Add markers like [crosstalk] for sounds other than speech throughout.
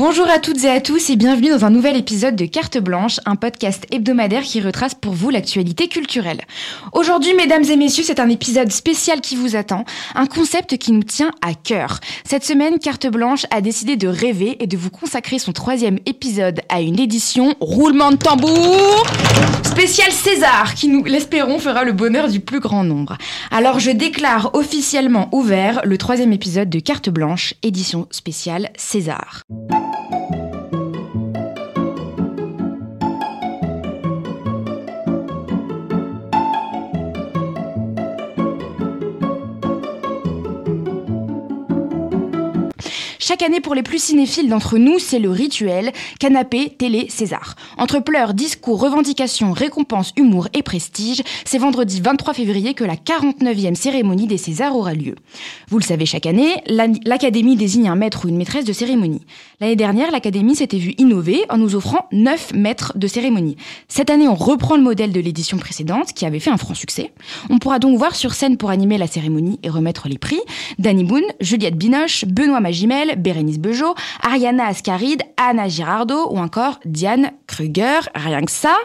Bonjour à toutes et à tous et bienvenue dans un nouvel épisode de Carte Blanche, un podcast hebdomadaire qui retrace pour vous l'actualité culturelle. Aujourd'hui, mesdames et messieurs, c'est un épisode spécial qui vous attend, un concept qui nous tient à cœur. Cette semaine, Carte Blanche a décidé de rêver et de vous consacrer son troisième épisode à une édition roulement de tambour spécial César qui nous l'espérons fera le bonheur du plus grand nombre. Alors je déclare officiellement ouvert le troisième épisode de Carte Blanche, édition spéciale César. Chaque année, pour les plus cinéphiles d'entre nous, c'est le rituel canapé, télé, César. Entre pleurs, discours, revendications, récompenses, humour et prestige, c'est vendredi 23 février que la 49e cérémonie des Césars aura lieu. Vous le savez, chaque année, l'Académie désigne un maître ou une maîtresse de cérémonie. L'année dernière, l'Académie s'était vue innover en nous offrant 9 maîtres de cérémonie. Cette année, on reprend le modèle de l'édition précédente qui avait fait un franc succès. On pourra donc voir sur scène pour animer la cérémonie et remettre les prix Danny Boone, Juliette Binoche, Benoît Magimel, Bérénice Bejo, Ariana Ascaride, Anna Girardot ou encore Diane Kruger, rien que ça.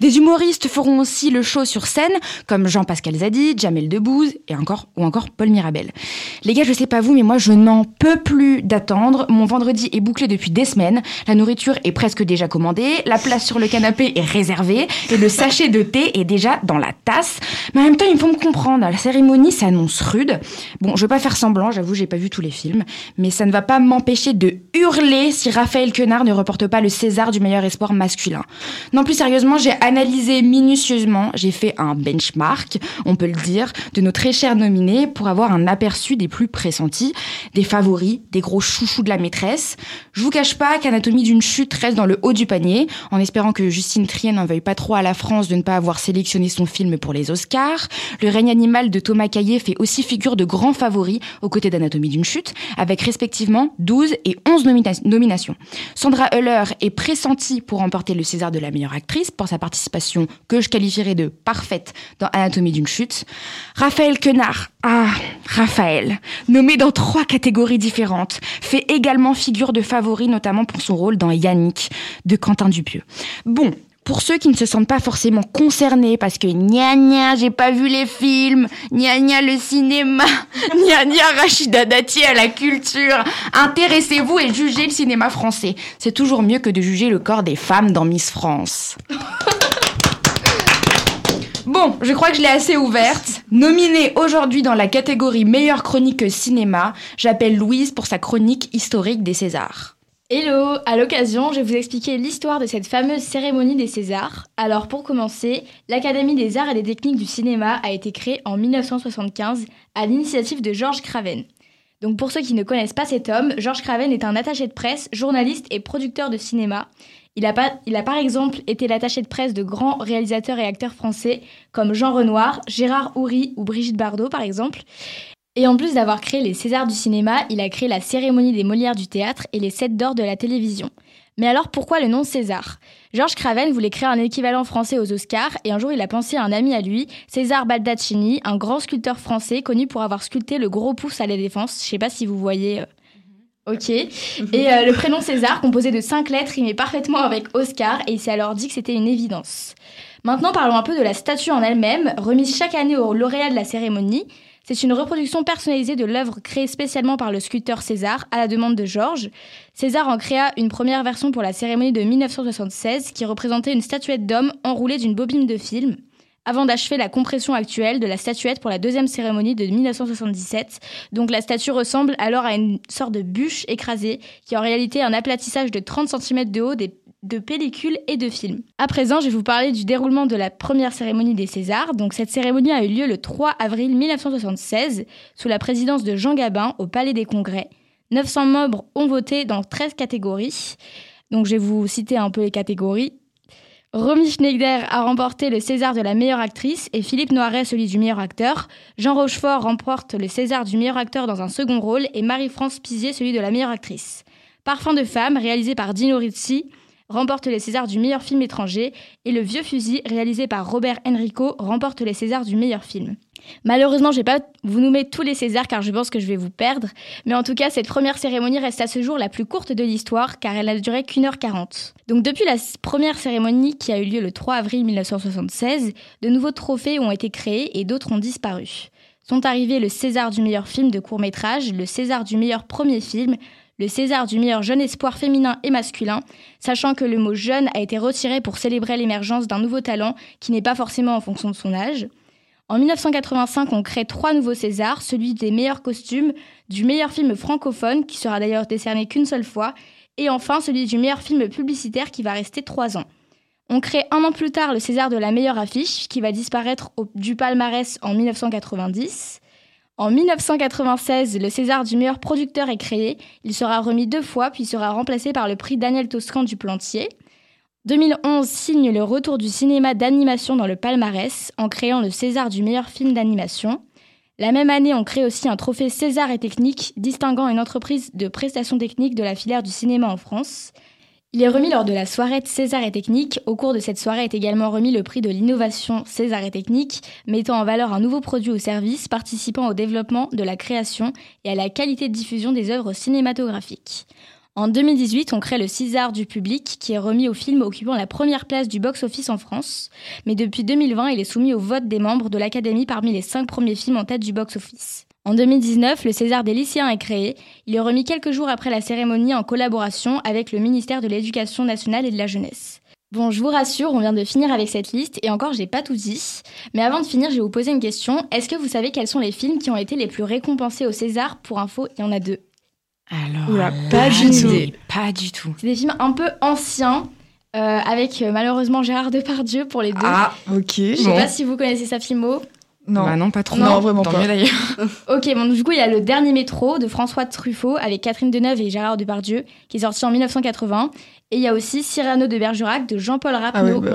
Des humoristes feront aussi le show sur scène, comme Jean-Pascal Zadi, Jamel Debbouze et encore, ou encore Paul Mirabel. Les gars, je sais pas vous, mais moi je n'en peux plus d'attendre. Mon vendredi est bouclé depuis des semaines. La nourriture est presque déjà commandée, la place sur le canapé est réservée et le sachet de thé est déjà dans la tasse. Mais en même temps, il faut me comprendre. La cérémonie s'annonce rude. Bon, je vais pas faire semblant, j'avoue, j'ai pas vu tous les films, mais ça ne va pas m'empêcher de hurler si Raphaël Quenard ne reporte pas le César du meilleur espoir masculin. Non, plus sérieusement, j'ai analysé minutieusement, j'ai fait un benchmark, on peut le dire, de nos très chers nominés pour avoir un aperçu des plus pressentis, des favoris, des gros chouchous de la maîtresse. Je vous cache pas qu'Anatomie d'une chute reste dans le haut du panier, en espérant que Justine Trier n'en veuille pas trop à la France de ne pas avoir sélectionné son film pour les Oscars. Le règne animal de Thomas Caillet fait aussi figure de grand favori aux côtés d'Anatomie d'une chute, avec respectivement 12 et 11 nominations. Sandra Euler est pressentie pour remporter le César de la meilleure actrice pour sa participation que je qualifierais de parfaite dans Anatomie d'une chute. Raphaël Quenard, ah, Raphaël, nommé dans trois catégories différentes, fait également figure de favori notamment pour son rôle dans Yannick de Quentin Dupieux. Bon, pour ceux qui ne se sentent pas forcément concernés parce que gna gna, j'ai pas vu les films, gna gna le cinéma, [laughs] gna gna Rachida Dati à la culture, intéressez-vous et jugez le cinéma français. C'est toujours mieux que de juger le corps des femmes dans Miss France. Bon, je crois que je l'ai assez ouverte. Nominée aujourd'hui dans la catégorie meilleure chronique cinéma, j'appelle Louise pour sa chronique historique des Césars. Hello À l'occasion, je vais vous expliquer l'histoire de cette fameuse cérémonie des Césars. Alors pour commencer, l'Académie des arts et des techniques du cinéma a été créée en 1975 à l'initiative de Georges Craven. Donc pour ceux qui ne connaissent pas cet homme, Georges Craven est un attaché de presse, journaliste et producteur de cinéma. Il a, il a par exemple été l'attaché de presse de grands réalisateurs et acteurs français comme Jean Renoir, Gérard Houry ou Brigitte Bardot par exemple. Et en plus d'avoir créé les Césars du cinéma, il a créé la cérémonie des Molières du théâtre et les Sept d'or de la télévision. Mais alors pourquoi le nom César? Georges Craven voulait créer un équivalent français aux Oscars et un jour il a pensé à un ami à lui, César Baldaccini, un grand sculpteur français connu pour avoir sculpté le gros pouce à la défense. Je sais pas si vous voyez. Euh, ok. Et euh, le prénom César, composé de cinq lettres, il met parfaitement avec Oscar et il s'est alors dit que c'était une évidence. Maintenant parlons un peu de la statue en elle-même, remise chaque année au lauréat de la cérémonie. C'est une reproduction personnalisée de l'œuvre créée spécialement par le sculpteur César à la demande de Georges. César en créa une première version pour la cérémonie de 1976 qui représentait une statuette d'homme enroulée d'une bobine de film avant d'achever la compression actuelle de la statuette pour la deuxième cérémonie de 1977. Donc la statue ressemble alors à une sorte de bûche écrasée, qui est en réalité un aplatissage de 30 cm de haut des de pellicules et de films. À présent, je vais vous parler du déroulement de la première cérémonie des Césars. Donc cette cérémonie a eu lieu le 3 avril 1976 sous la présidence de Jean Gabin au Palais des Congrès. 900 membres ont voté dans 13 catégories. Donc je vais vous citer un peu les catégories. Romy Schneider a remporté le César de la meilleure actrice et Philippe Noiret celui du meilleur acteur. Jean Rochefort remporte le César du meilleur acteur dans un second rôle et Marie-France Pizier celui de la meilleure actrice. Parfum de femme, réalisé par Dino Rizzi, remporte les Césars du meilleur film étranger et Le Vieux Fusil, réalisé par Robert Enrico, remporte les Césars du meilleur film. Malheureusement, je vais pas vous nommer tous les Césars car je pense que je vais vous perdre. Mais en tout cas, cette première cérémonie reste à ce jour la plus courte de l'histoire car elle a duré qu'une heure quarante. Donc depuis la première cérémonie qui a eu lieu le 3 avril 1976, de nouveaux trophées ont été créés et d'autres ont disparu. Sont arrivés le César du meilleur film de court métrage, le César du meilleur premier film, le César du meilleur jeune espoir féminin et masculin, sachant que le mot jeune a été retiré pour célébrer l'émergence d'un nouveau talent qui n'est pas forcément en fonction de son âge. En 1985, on crée trois nouveaux Césars, celui des meilleurs costumes, du meilleur film francophone, qui sera d'ailleurs décerné qu'une seule fois, et enfin celui du meilleur film publicitaire qui va rester trois ans. On crée un an plus tard le César de la meilleure affiche, qui va disparaître du palmarès en 1990. En 1996, le César du meilleur producteur est créé. Il sera remis deux fois, puis sera remplacé par le prix Daniel Toscan du Plantier. 2011 signe le retour du cinéma d'animation dans le palmarès en créant le César du meilleur film d'animation. La même année, on crée aussi un trophée César et technique distinguant une entreprise de prestations techniques de la filière du cinéma en France. Il est remis lors de la soirée César et Technique. Au cours de cette soirée est également remis le prix de l'innovation César et Technique, mettant en valeur un nouveau produit ou service participant au développement de la création et à la qualité de diffusion des œuvres cinématographiques. En 2018, on crée le César du public, qui est remis au film occupant la première place du box-office en France. Mais depuis 2020, il est soumis au vote des membres de l'Académie parmi les cinq premiers films en tête du box-office. En 2019, le César des lycéens est créé. Il est remis quelques jours après la cérémonie en collaboration avec le ministère de l'Éducation nationale et de la jeunesse. Bon, je vous rassure, on vient de finir avec cette liste et encore, j'ai pas tout dit. Mais avant de finir, je vais vous poser une question. Est-ce que vous savez quels sont les films qui ont été les plus récompensés au César Pour info, il y en a deux. Alors, pas du tout. Pas du tout. C'est des films un peu anciens, euh, avec euh, malheureusement Gérard Depardieu pour les deux. Ah, ok. Je sais pas si vous connaissez sa filmo. Non. Bah non, pas trop. Non, vraiment pas. d'ailleurs. [laughs] ok, bon, du coup, il y a Le Dernier Métro de François Truffaut avec Catherine Deneuve et Gérard Depardieu, qui est sorti en 1980. Et il y a aussi Cyrano de Bergerac de Jean-Paul Rapneau, Ah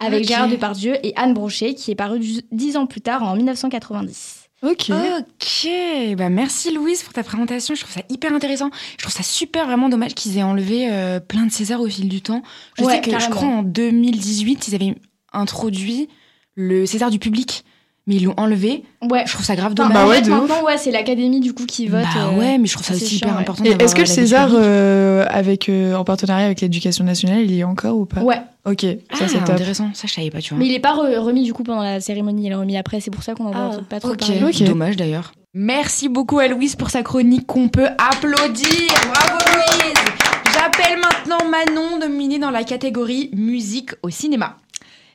bah avec. Gérard Depardieu et Anne Brochet, qui est paru dix ans plus tard, en 1990. Ok. Ok, bah merci Louise pour ta présentation. Je trouve ça hyper intéressant. Je trouve ça super vraiment dommage qu'ils aient enlevé euh, plein de Césars au fil du temps. Je Ouais, sais que je crois en 2018 ils avaient introduit le César du public, mais ils l'ont enlevé. Ouais. Je trouve ça grave dommage. Bah en ouais, de maintenant, ouais, c'est l'Académie du coup qui vote. Bah euh, ouais, mais je trouve ça aussi chiant, hyper ouais. important. Est-ce que le César, euh, avec, euh, en partenariat avec l'éducation nationale, il y est encore ou pas Ouais, Ok, ça ah, c'est top. intéressant. Ça je savais pas, tu vois. mais il est pas re- remis du coup pendant la cérémonie, il est remis après, c'est pour ça qu'on en voit Ah, pas trop ok, parler. Ok. dommage d'ailleurs. Merci beaucoup à Louise pour sa chronique qu'on peut applaudir. Bravo Louise. J'appelle maintenant Manon nominée dans la catégorie musique au cinéma.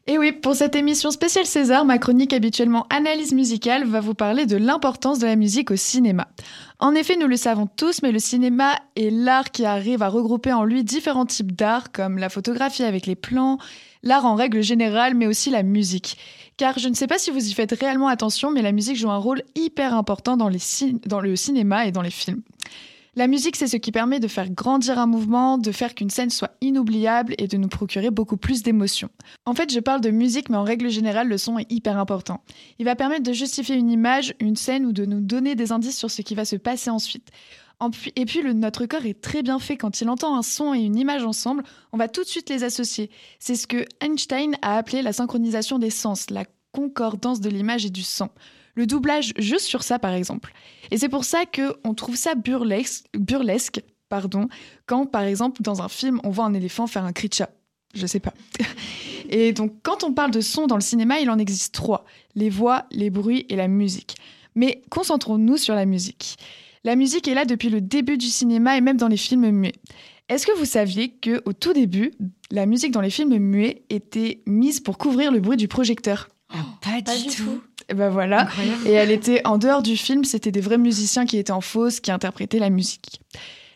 Et oui, pour cette émission spéciale César, ma chronique habituellement analyse musicale va vous parler de l'importance de la musique au cinéma. En effet, nous le savons tous, mais le cinéma est l'art qui arrive à regrouper en lui différents types d'art, comme la photographie avec les plans, l'art en règle générale, mais aussi la musique. Car je ne sais pas si vous y faites réellement attention, mais la musique joue un rôle hyper important dans, dans le cinéma et dans les films. La musique, c'est ce qui permet de faire grandir un mouvement, de faire qu'une scène soit inoubliable et de nous procurer beaucoup plus d'émotions. En fait, je parle de musique, mais en règle générale, le son est hyper important. Il va permettre de justifier une image, une scène ou de nous donner des indices sur ce qui va se passer ensuite. Et puis, notre corps est très bien fait. Quand il entend un son et une image ensemble, on va tout de suite les associer. C'est ce que Einstein a appelé la synchronisation des sens, la concordance de l'image et du son. Le doublage juste sur ça, par exemple. Et c'est pour ça qu'on trouve ça burlesque, burlesque pardon, quand, par exemple, dans un film, on voit un éléphant faire un cri de chat. Je sais pas. [laughs] Et donc, quand on parle de son dans le cinéma, il en existe trois les voix, les bruits et la musique. Mais concentrons-nous sur la musique. La musique est là depuis le début du cinéma et même dans les films muets. Est-ce que vous saviez que au tout début, la musique dans les films muets était mise pour couvrir le bruit du projecteur? Ah, pas, pas du, du tout. tout. Et ben voilà. Incroyable. Et elle était en dehors du film, c'était des vrais musiciens qui étaient en fausse, qui interprétaient la musique.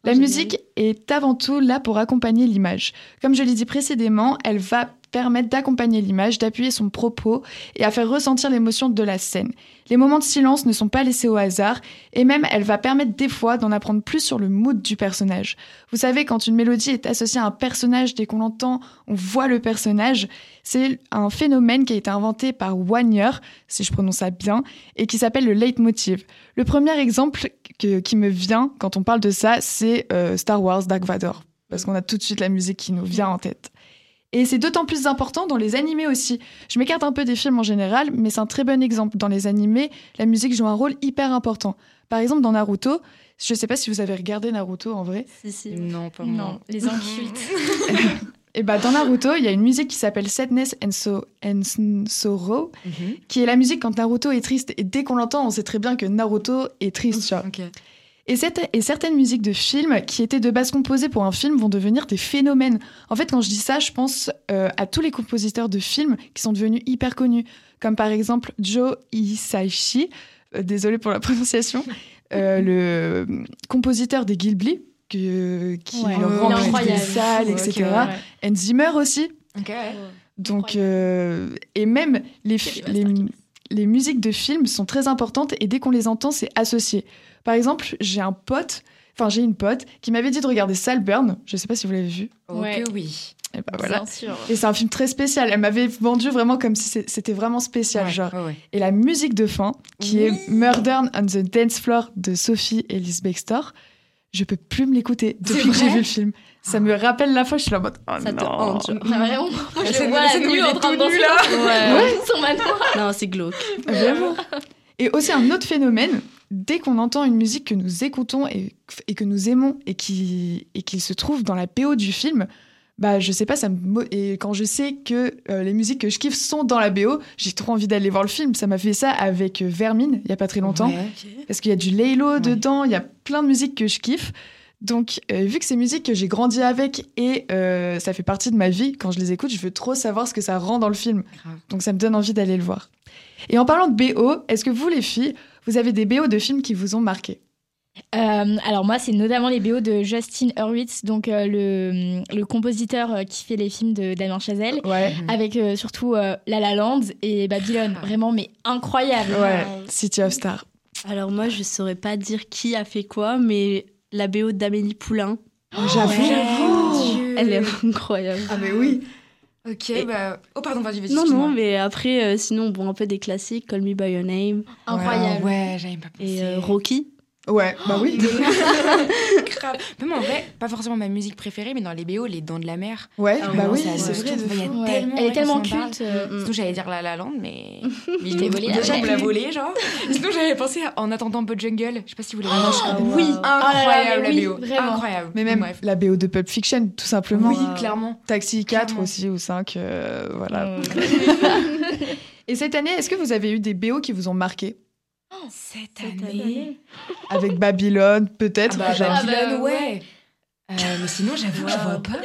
La Oh, musique est avant tout là pour accompagner l'image. Comme je l'ai dit précédemment, elle va permettre d'accompagner l'image, d'appuyer son propos et à faire ressentir l'émotion de la scène. Les moments de silence ne sont pas laissés au hasard et même elle va permettre des fois d'en apprendre plus sur le mood du personnage. Vous savez, quand une mélodie est associée à un personnage, dès qu'on l'entend, on voit le personnage. C'est un phénomène qui a été inventé par Wagner, si je prononce ça bien, et qui s'appelle le leitmotiv. Le premier exemple qui me vient quand on parle de ça, c'est euh, Star Wars Dark Vador, parce qu'on a tout de suite la musique qui nous vient en tête. Et c'est d'autant plus important dans les animés aussi. Je m'écarte un peu des films en général, mais c'est un très bon exemple. Dans les animés, la musique joue un rôle hyper important. Par exemple, dans Naruto, je ne sais pas si vous avez regardé Naruto en vrai. Si, si. Non, pas Non, moi. les incultes. [laughs] Et bah dans Naruto, il y a une musique qui s'appelle Sadness and, so and Sorrow, Mhm. qui est la musique quand Naruto est triste. Et dès qu'on l'entend, on sait très bien que Naruto est triste. tu vois. Ok. Et, cette- et certaines musiques de films qui étaient de base composées pour un film vont devenir des phénomènes. En fait, quand je dis ça, je pense euh, à tous les compositeurs de films qui sont devenus hyper connus, comme par exemple Joe Hisaishi, euh, désolé pour la prononciation, euh, [laughs] le compositeur des Ghibli, que- qui Ouais. remplit des Incroyable. salles, etc. ouais. Hans Zimmer aussi. Ok, ouais. Donc, euh, et même les, les, les musiques de films sont très importantes et dès qu'on les entend, c'est associé. Par exemple, j'ai un pote, enfin j'ai une pote qui m'avait dit de regarder Salburn. Je sais pas si vous l'avez vu. Ok, Ouais. oui. Et bah voilà. Bien sûr. Et c'est un film très spécial. Elle m'avait vendu vraiment comme si c'était vraiment spécial, Ouais, genre. ouais, ouais. Et la musique de fin, qui Oui. est Murder on the Dance Floor de Sophie Ellis Bextor, je peux plus me l'écouter depuis que j'ai vu le film. Ça me rappelle la fois, je suis là en mode. Oh Ça te non. hante. genre. Ah, vraiment Moi, je le vois la la scène où nuit il en est train de tout danser nu, là. [laughs] Ouais. son manoir. Non, c'est glauque. Vraiment. Et aussi un autre phénomène, dès qu'on entend une musique que nous écoutons et, et que nous aimons et qui et qu'il se trouve dans la PO du film, bah je sais pas, ça me et quand je sais que euh, les musiques que je kiffe sont dans la BO, j'ai trop envie d'aller voir le film. Ça m'a fait ça avec euh, Vermine il y a pas très longtemps Ouais. parce qu'il y a du Laylo dedans, il y a plein de musiques que je kiffe. Donc, euh, vu que c'est musique que j'ai grandi avec et euh, ça fait partie de ma vie, quand je les écoute, je veux trop savoir ce que ça rend dans le film. Grave. Donc, ça me donne envie d'aller le voir. Et en parlant de BO, est-ce que vous, les filles, vous avez des BO de films qui vous ont marqué? Euh, alors moi, c'est notamment les BO de Justin Hurwitz, donc euh, le, le compositeur euh, qui fait les films de Damien Chazelle, Ouais. avec euh, surtout euh, La La Land et Babylone. Vraiment, mais incroyable. Ouais, City of Stars. Alors moi, je saurais pas dire qui a fait quoi, mais la BO d'Amélie Poulain, J'avoue. Dieu. elle est incroyable. Ah, mais oui. Ok, Et- bah. Oh, pardon, vas-y, vas-y. Non, non, mais après, euh, sinon, bon, un peu des classiques, Call Me By Your Name Incroyable. Ouais, ouais j'avais pas pensé. et euh, Rocky. Ouais, bah oui. [laughs] Grave. Même en vrai, pas forcément ma musique préférée, mais dans les BO, les Dents de la mer. Ouais, Ah, bah oui, c'est vrai. de fou. Ouais. tellement, Elle est tellement culte. euh, Mm, mm. Sinon, j'allais dire La La Land, mais. [laughs] mais t'ai volé déjà, vous la volé, genre. [laughs] Sinon, j'avais pensé à En attendant un peu de jungle. Je sais pas si vous l'avez Ah, oui. Oh là là, Incroyable, oui, la BO. vraiment. Incroyable. Mais même Bref. la BO de Pulp Fiction, tout simplement. Oui, clairement. Taxi 4 Clairement. aussi, ou 5, euh, voilà. euh, Et cette année, est-ce que vous avez eu des BO qui vous ont marqué? Cette Cette année. année. [laughs] Avec Babylone, peut-être Ah bah. Babylone, bah, ouais. Euh, mais sinon, j'avoue, je vois pas.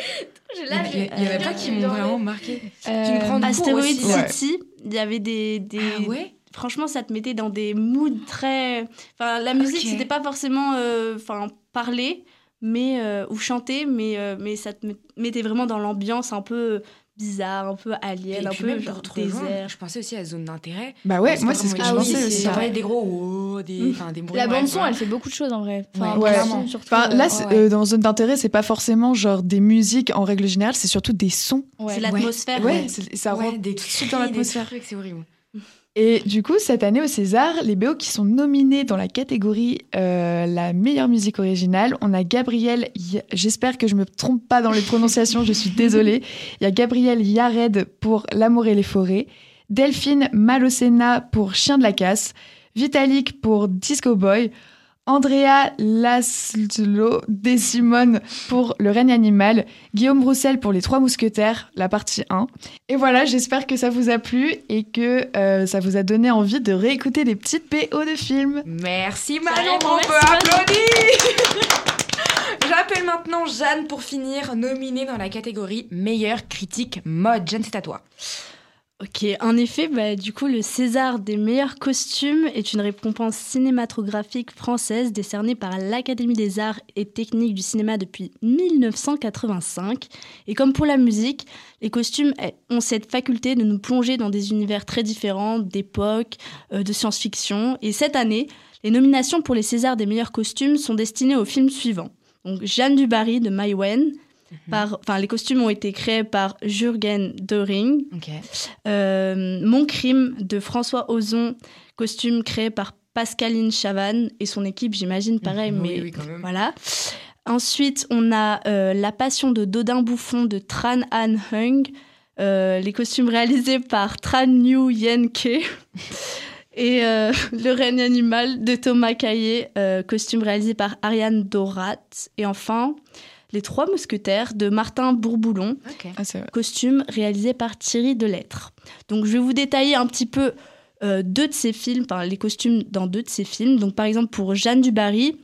Il là, y, j'ai- a- il y avait pas qui m'ont vraiment marqué. Tu me prends aussi. Ouais. City, il y avait des... des... Ah ouais? Franchement, ça te mettait dans des moods très... Enfin, la musique, Ok. c'était pas forcément euh, enfin, parler mais, euh, ou chanter, mais, euh, mais ça te met- mettait vraiment dans l'ambiance un peu bizarre, un peu alien, un puis peu même genre désert. je pensais aussi à zone d'intérêt. Bah ouais, C'est moi c'est ce que je pensais c'est- aussi. Ça ouais. parlait des gros des, enfin, des bruits. La bande son, elle fait beaucoup de choses en vrai. Enfin, Ouais, clairement, surtout, Enfin, là, euh, euh, dans zone d'intérêt, c'est pas forcément genre des musiques en règle générale, c'est surtout des sons. ouais. C'est l'atmosphère. Ouais, c'est- ça des tout de suite dans l'atmosphère. trucs, C'est horrible. Et du coup, cette année au César, les BO qui sont nominés dans la catégorie euh, la meilleure musique originale, on a Gabriel, j'espère que je me trompe pas dans les prononciations, je suis désolée. Il y a Gabriel Yared pour L'amour et les forêts, Delphine Malocena pour Chien de la casse, Vitalik pour Disco Boy, Andrea Laszlo Desimone pour Le règne animal, Guillaume Roussel pour Les Trois Mousquetaires, la partie 1. Et voilà, j'espère que ça vous a plu et que euh, ça vous a donné envie de réécouter des petites PO de films. Merci Manon, on peut applaudir [laughs] J'appelle maintenant Jeanne pour finir, nominée dans la catégorie meilleure critique mode. Jeanne, c'est à toi. Ok, en effet, bah, du coup, le César des meilleurs costumes est une récompense cinématographique française décernée par l'Académie des arts et techniques du cinéma depuis 1985. Et comme pour la musique, les costumes eh, ont cette faculté de nous plonger dans des univers très différents, d'époque, euh, de science-fiction. Et cette année, les nominations pour les Césars des meilleurs costumes sont destinées aux films suivants. Donc, Jeanne Dubarry de Maïwen. Par, enfin, les costumes ont été créés par Jürgen Döring. Ok. Euh, Mon crime de François Ozon, costume créé par Pascaline Chavannes et son équipe, j'imagine, pareil, Oui, mais oui, voilà. Ensuite, on a euh, La Passion de Dodin Bouffon de Tran Han Hung, euh, les costumes réalisés par Tran New Yen Ke. [laughs] Et euh, Le règne animal de Thomas Caillé, costume réalisé par Ariane Dorat. Et enfin, Les Trois Mousquetaires de Martin Bourboulon, Ok. Ah, costume réalisé par Thierry Delettre. Donc je vais vous détailler un petit peu euh, deux de ces films, enfin, les costumes dans deux de ces films. Donc par exemple pour Jeanne Dubarry,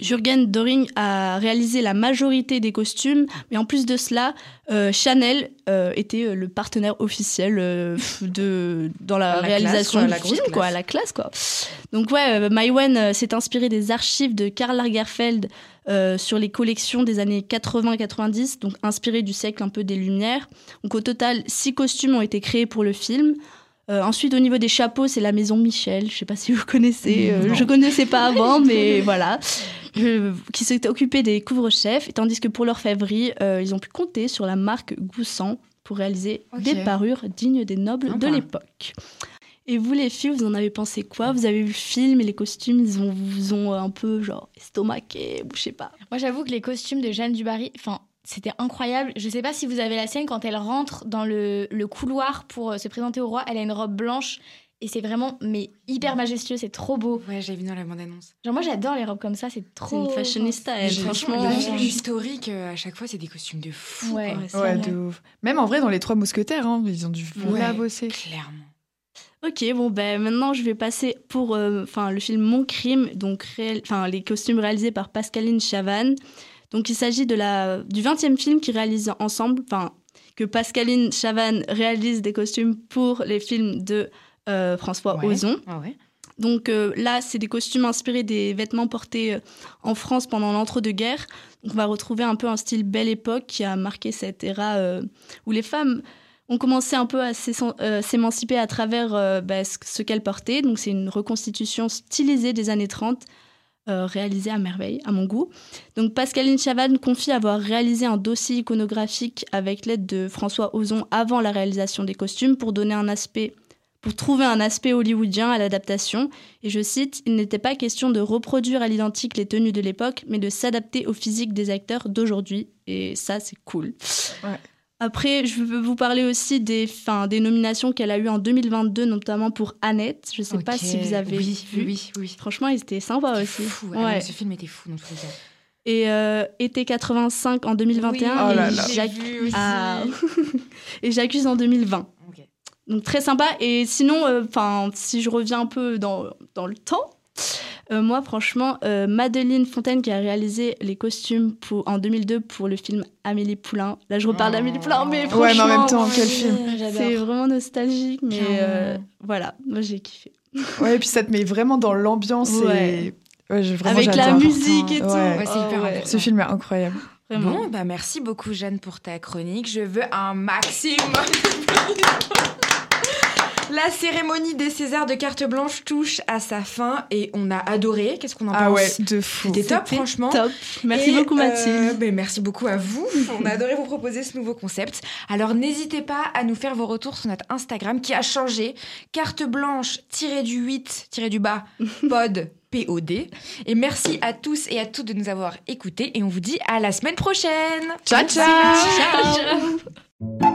Jürgen Doring a réalisé la majorité des costumes, mais en plus de cela, euh, Chanel euh, était euh, le partenaire officiel euh, de dans la, La classe, réalisation quoi, du la film, quoi, la classe quoi. Donc ouais, Maïwen s'est inspiré des archives de Karl Lagerfeld sur les collections des années 80-90, donc inspiré du siècle un peu des Lumières. Donc au total, six costumes ont été créés pour le film. Euh, ensuite, au niveau des chapeaux, c'est la maison Michel. Je sais pas si vous connaissez. euh, je connaissais pas [laughs] avant, mais voilà. Je- qui s'est occupé des couvre-chefs, tandis que pour l'orfèvrerie, euh, ils ont pu compter sur la marque Goussan pour réaliser des parures dignes des nobles de l'époque. Et vous, les filles, vous en avez pensé quoi? Vous avez vu le film et les costumes, ils ont, vous ont un peu genre estomaqué, ou je sais pas? Moi, j'avoue que les costumes de Jeanne Dubarry, enfin, c'était incroyable. Je sais pas si vous avez la scène quand elle rentre dans le, le couloir pour euh, se présenter au roi. Elle a une robe blanche et c'est vraiment mais hyper majestueux. C'est trop beau. Ouais, j'ai vu dans la bande-annonce. Genre moi, j'adore les robes comme ça. C'est trop. C'est une fashionista, elle, franchement. Le film historique, euh, à chaque fois, c'est des costumes de fou. Ouais. quoi. De ouf. Même en vrai, dans les Trois Mousquetaires, hein, ils ont dû Ouais. la bosser. Clairement. Ok, bon ben maintenant je vais passer pour euh, enfin le film Mon crime, donc réel- enfin les costumes réalisés par Pascaline Chavannes. Donc il s'agit de la du 20e film qu'ils réalisent ensemble, enfin que Pascaline Chavannes réalise des costumes pour les films de euh, François Ouais. Ozon. Ah ouais. Donc euh, là, c'est des costumes inspirés des vêtements portés euh, en France pendant l'entre-deux-guerres. Donc on va retrouver un peu un style belle époque qui a marqué cette ère euh, où les femmes ont commencé un peu à s'émanciper à travers bah, ce, ce qu'elles portaient. Donc c'est une reconstitution stylisée des années 30. Euh, réalisée à merveille, à mon goût. Donc Pascaline Chavannes confie avoir réalisé un dossier iconographique avec l'aide de François Ozon avant la réalisation des costumes pour donner un aspect, pour trouver un aspect hollywoodien à l'adaptation. Et je cite, il n'était pas question de reproduire à l'identique les tenues de l'époque, mais de s'adapter au physique des acteurs d'aujourd'hui. Et ça, c'est cool. Ouais. Après, je veux vous parler aussi des, fin, des nominations qu'elle a eues en 2022, notamment pour Annette. Je ne sais pas si vous avez oui, vu. Oui, oui, oui. Franchement, ils étaient sympas aussi. fou. Ah non, ce film était fou dans tous les cas. Et euh, été 85 en 2021 Oh et là là. J'ai Jac- vu aussi. Ah. [laughs] et j'accuse en 2020. Ok. Donc très sympa. Et sinon, euh, si je reviens un peu dans, dans le temps, euh, moi franchement, euh, Madeleine Fontaine qui a réalisé les costumes pour, en 2002 pour le film Amélie Poulain. Là, je reparle Oh. d'Amélie Poulain, mais franchement, Ouais, mais en même temps, quel film. c'est vraiment nostalgique. Mais euh, voilà, moi j'ai kiffé. Ouais, et puis ça te met vraiment dans l'ambiance. Ouais. Et... Ouais, je- vraiment, Avec la musique et tout. Ouais. Oh, hyper. Ce film est incroyable. Vraiment. Bon, bah merci beaucoup Jeanne pour ta chronique. Je veux un maximum. La cérémonie des Césars de carte blanche touche à sa fin et on a adoré. Qu'est-ce qu'on en Ah pense ouais, de fou. C'était top, franchement. Top. Merci Et, beaucoup euh, Mathilde. ben, merci beaucoup à vous. [laughs] On a adoré vous proposer ce nouveau concept. Alors n'hésitez pas à nous faire vos retours sur notre Instagram qui a changé. Carte blanche tiré du 8 tiré du bas [laughs] pod POD. Et merci à tous et à toutes de nous avoir écoutés et on vous dit à la semaine prochaine. Ciao, ciao Ciao. [laughs]